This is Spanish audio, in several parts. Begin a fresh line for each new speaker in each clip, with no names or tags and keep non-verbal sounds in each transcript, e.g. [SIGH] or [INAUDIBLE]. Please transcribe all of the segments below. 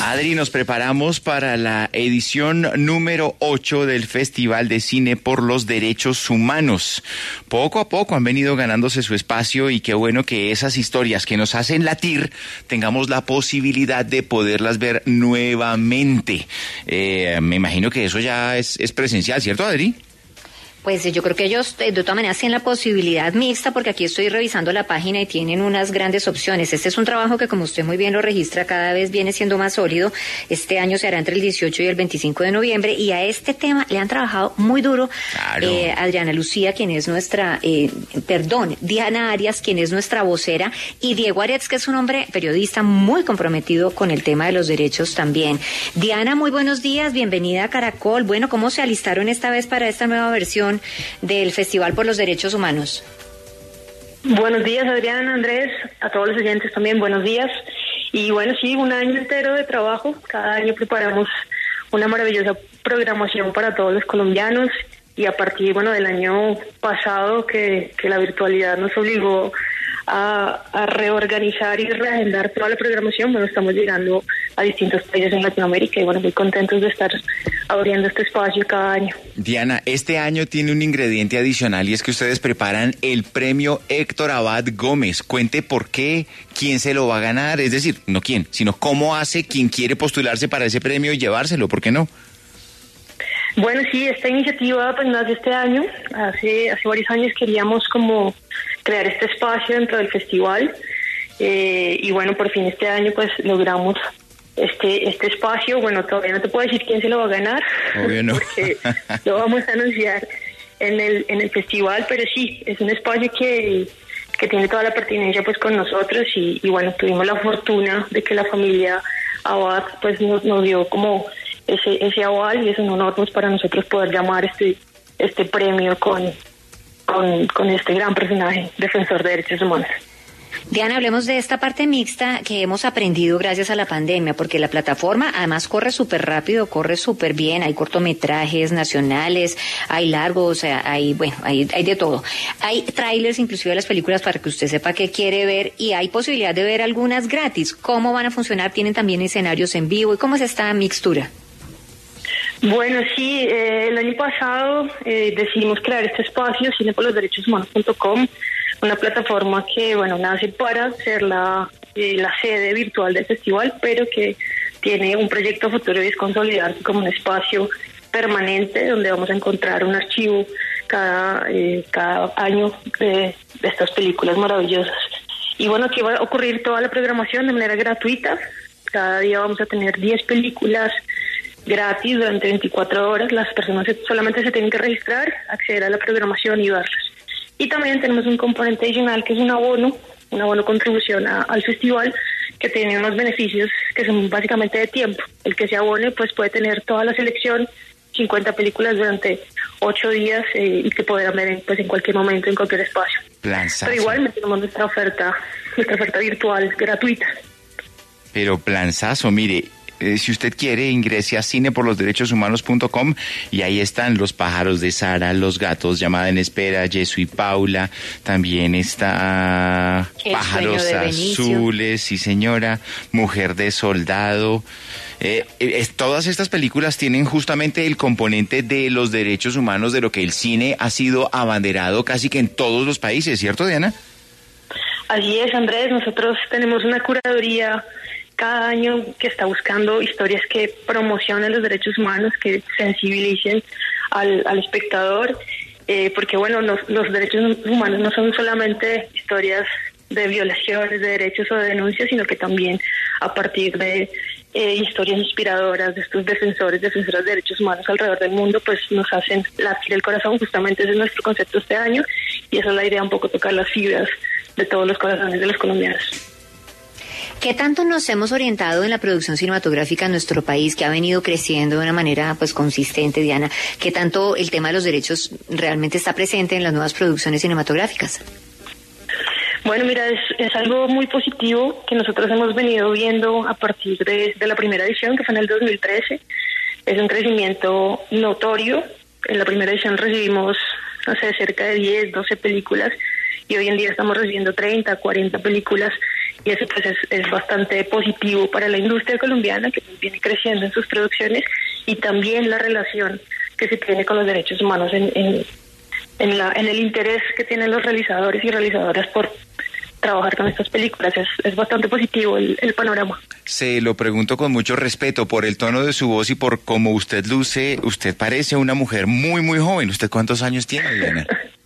Adri, nos preparamos para la edición número 8 del Festival de Cine por los Derechos Humanos. Poco a poco han venido ganándose su espacio y qué bueno que esas historias que nos hacen latir tengamos la posibilidad de poderlas ver nuevamente. Eh, me imagino que eso ya es, es presencial, ¿cierto, Adri?
Pues yo creo que ellos eh, de todas maneras tienen la posibilidad mixta porque aquí estoy revisando la página y tienen unas grandes opciones. Este es un trabajo que como usted muy bien lo registra cada vez viene siendo más sólido. Este año se hará entre el 18 y el 25 de noviembre y a este tema le han trabajado muy duro
Claro.
eh, Adriana Lucía, quien es nuestra, eh, perdón, Diana Arias, quien es nuestra vocera y Diego Aretz, que es un hombre periodista muy comprometido con el tema de los derechos también. Diana, muy buenos días, bienvenida a Caracol. Bueno, ¿cómo se alistaron esta vez para esta nueva versión del Festival por los Derechos Humanos?
Buenos días, Adriana, Andrés, a todos los oyentes también, buenos días. Y bueno, sí, un año entero de trabajo. Cada año preparamos una maravillosa programación para todos los colombianos. Y a partir, bueno, del año pasado que, que la virtualidad nos obligó a, a reorganizar y reagendar toda la programación, bueno, estamos llegando a distintos países en Latinoamérica y bueno, muy contentos de estar abriendo este espacio cada año.
Diana, este año tiene un ingrediente adicional y es que ustedes preparan el premio Héctor Abad Gómez. Cuente por qué, quién se lo va a ganar, es decir, no quién, sino cómo hace quien quiere postularse para ese premio y llevárselo, ¿por qué no?
Bueno, sí, esta iniciativa pues nace este año. Hace, hace varios años queríamos como crear este espacio dentro del festival eh, y bueno, por fin este año pues logramos este este espacio. Bueno, todavía no te puedo decir quién se lo va a ganar
Obvio no. [LAUGHS]
porque lo vamos a anunciar en el en el festival, pero sí, es un espacio que que tiene toda la pertinencia pues con nosotros y, y bueno, tuvimos la fortuna de que la familia Abad pues nos, nos dio como ese, ese aval y es un honor pues para nosotros poder llamar este este premio con, con, con este gran personaje, defensor de derechos humanos.
Diana, hablemos de esta parte mixta que hemos aprendido gracias a la pandemia, porque la plataforma además corre súper rápido, corre súper bien, hay cortometrajes nacionales, hay largos, hay, bueno, hay, de todo. Hay trailers inclusive de las películas para que usted sepa qué quiere ver y hay posibilidad de ver algunas gratis. ¿Cómo van a funcionar? ¿Tienen también escenarios en vivo? ¿Y cómo es esta mixtura?
Bueno, sí, eh, el año pasado eh, decidimos crear este espacio, cineporlosderechoshumanos.com, una plataforma que, bueno, nace para ser la, eh, la sede virtual del festival, pero que tiene un proyecto futuro y es consolidarse como un espacio permanente donde vamos a encontrar un archivo cada, eh, cada año de, estas películas maravillosas. Y bueno, aquí va a ocurrir toda la programación de manera gratuita. Cada día vamos a tener 10 películas gratis durante 24 horas. Las personas solamente se tienen que registrar, acceder a la programación y verlas. Y también tenemos un componente adicional que es un abono, un abono contribución a- al festival que tiene unos beneficios que son básicamente de tiempo. El que se abone pues puede tener toda la selección, 50 películas durante 8 días eh, y que podrán ver en, pues, en cualquier momento, en cualquier espacio.
Planzazo.
Pero igual tenemos nuestra oferta, nuestra oferta virtual gratuita.
Pero planzazo, mire, eh, si usted quiere, ingrese a cineporlosderechoshumanos.com y ahí están los pájaros de Sara, los gatos, llamada en espera, Yesu y Paula, también está
El
pájaros azules, sí señora, mujer de soldado. Eh, eh, todas estas películas tienen justamente el componente de los derechos humanos, de lo que el cine ha sido abanderado casi que en todos los países, ¿cierto, Diana?
Así es, Andrés. Nosotros tenemos una curaduría cada año que está buscando historias que promocionen los derechos humanos, que sensibilicen al, al espectador, eh, porque bueno, los, los derechos humanos no son solamente historias de violaciones de derechos o de denuncias, sino que también a partir de eh, historias inspiradoras de estos defensores, defensoras de derechos humanos alrededor del mundo, pues nos hacen latir el corazón. Justamente ese es nuestro concepto este año y esa es la idea, un poco tocar las fibras de todos los corazones de los colombianos.
¿Qué tanto nos hemos orientado en la producción cinematográfica en nuestro país, que ha venido creciendo de una manera pues consistente, Diana? ¿Qué tanto el tema de los derechos realmente está presente en las nuevas producciones cinematográficas?
Bueno, mira, es, algo muy positivo que nosotros hemos venido viendo a partir de, la primera edición, que fue en el 2013. Es un crecimiento notorio. En la primera edición recibimos, no cerca de 10, 12 películas y hoy en día estamos recibiendo 30, 40 películas y eso pues es, es bastante positivo para la industria colombiana que viene creciendo en sus producciones y también la relación que se tiene con los derechos humanos en, en, en, la, en el interés que tienen los realizadores y realizadoras por trabajar con estas películas. Es, es bastante positivo el, el, panorama.
Se lo pregunto con mucho respeto por el tono de su voz y por cómo usted luce. Usted parece una mujer muy, muy joven. ¿Usted cuántos años tiene, Diana? [LAUGHS]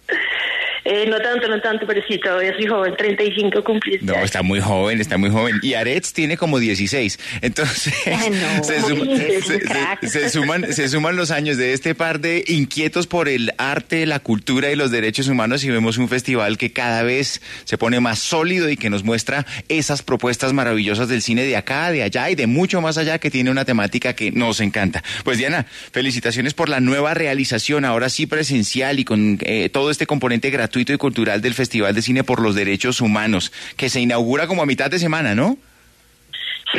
Eh, no tanto, no tanto, pero sí, todavía soy joven, 35 cumpliste.
No, está muy joven, está muy joven. Y Aretz tiene como 16. Entonces, [LAUGHS]
no,
se, suma, se, se, suman, se suman los años de este par de inquietos por el arte, la cultura y los derechos humanos y vemos un festival que cada vez se pone más sólido y que nos muestra esas propuestas maravillosas del cine de acá, de allá y de mucho más allá que tiene una temática que nos encanta. Pues Diana, felicitaciones por la nueva realización, ahora sí presencial y con eh, todo este componente gratuito gratuito y cultural del Festival de Cine por los Derechos Humanos, que se inaugura como a mitad de semana, ¿no?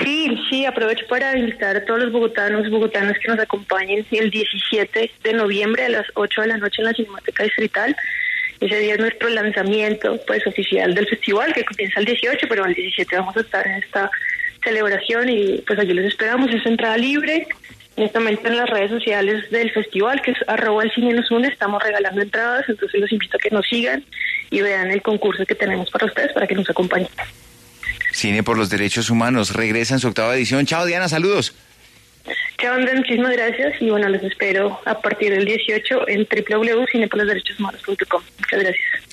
Sí, sí, aprovecho para invitar a todos los bogotanos, bogotanas que nos acompañen el 17 de noviembre a las 8 de la noche en la Cinemateca Distrital. Ese día es nuestro lanzamiento pues oficial del festival que comienza el 18, pero el 17 vamos a estar en esta celebración y pues allí les esperamos, es entrada libre, en este momento en las redes sociales del festival, que es arroba el cine nos une, estamos regalando entradas, entonces los invito a que nos sigan y vean el concurso que tenemos para ustedes para que nos acompañen.
Cine por los Derechos Humanos regresa en su octava edición. Chao Diana, saludos.
Chao André, muchísimas gracias y bueno, los espero a partir del 18 en www.cineporlosderechoshumanos.com. Muchas gracias.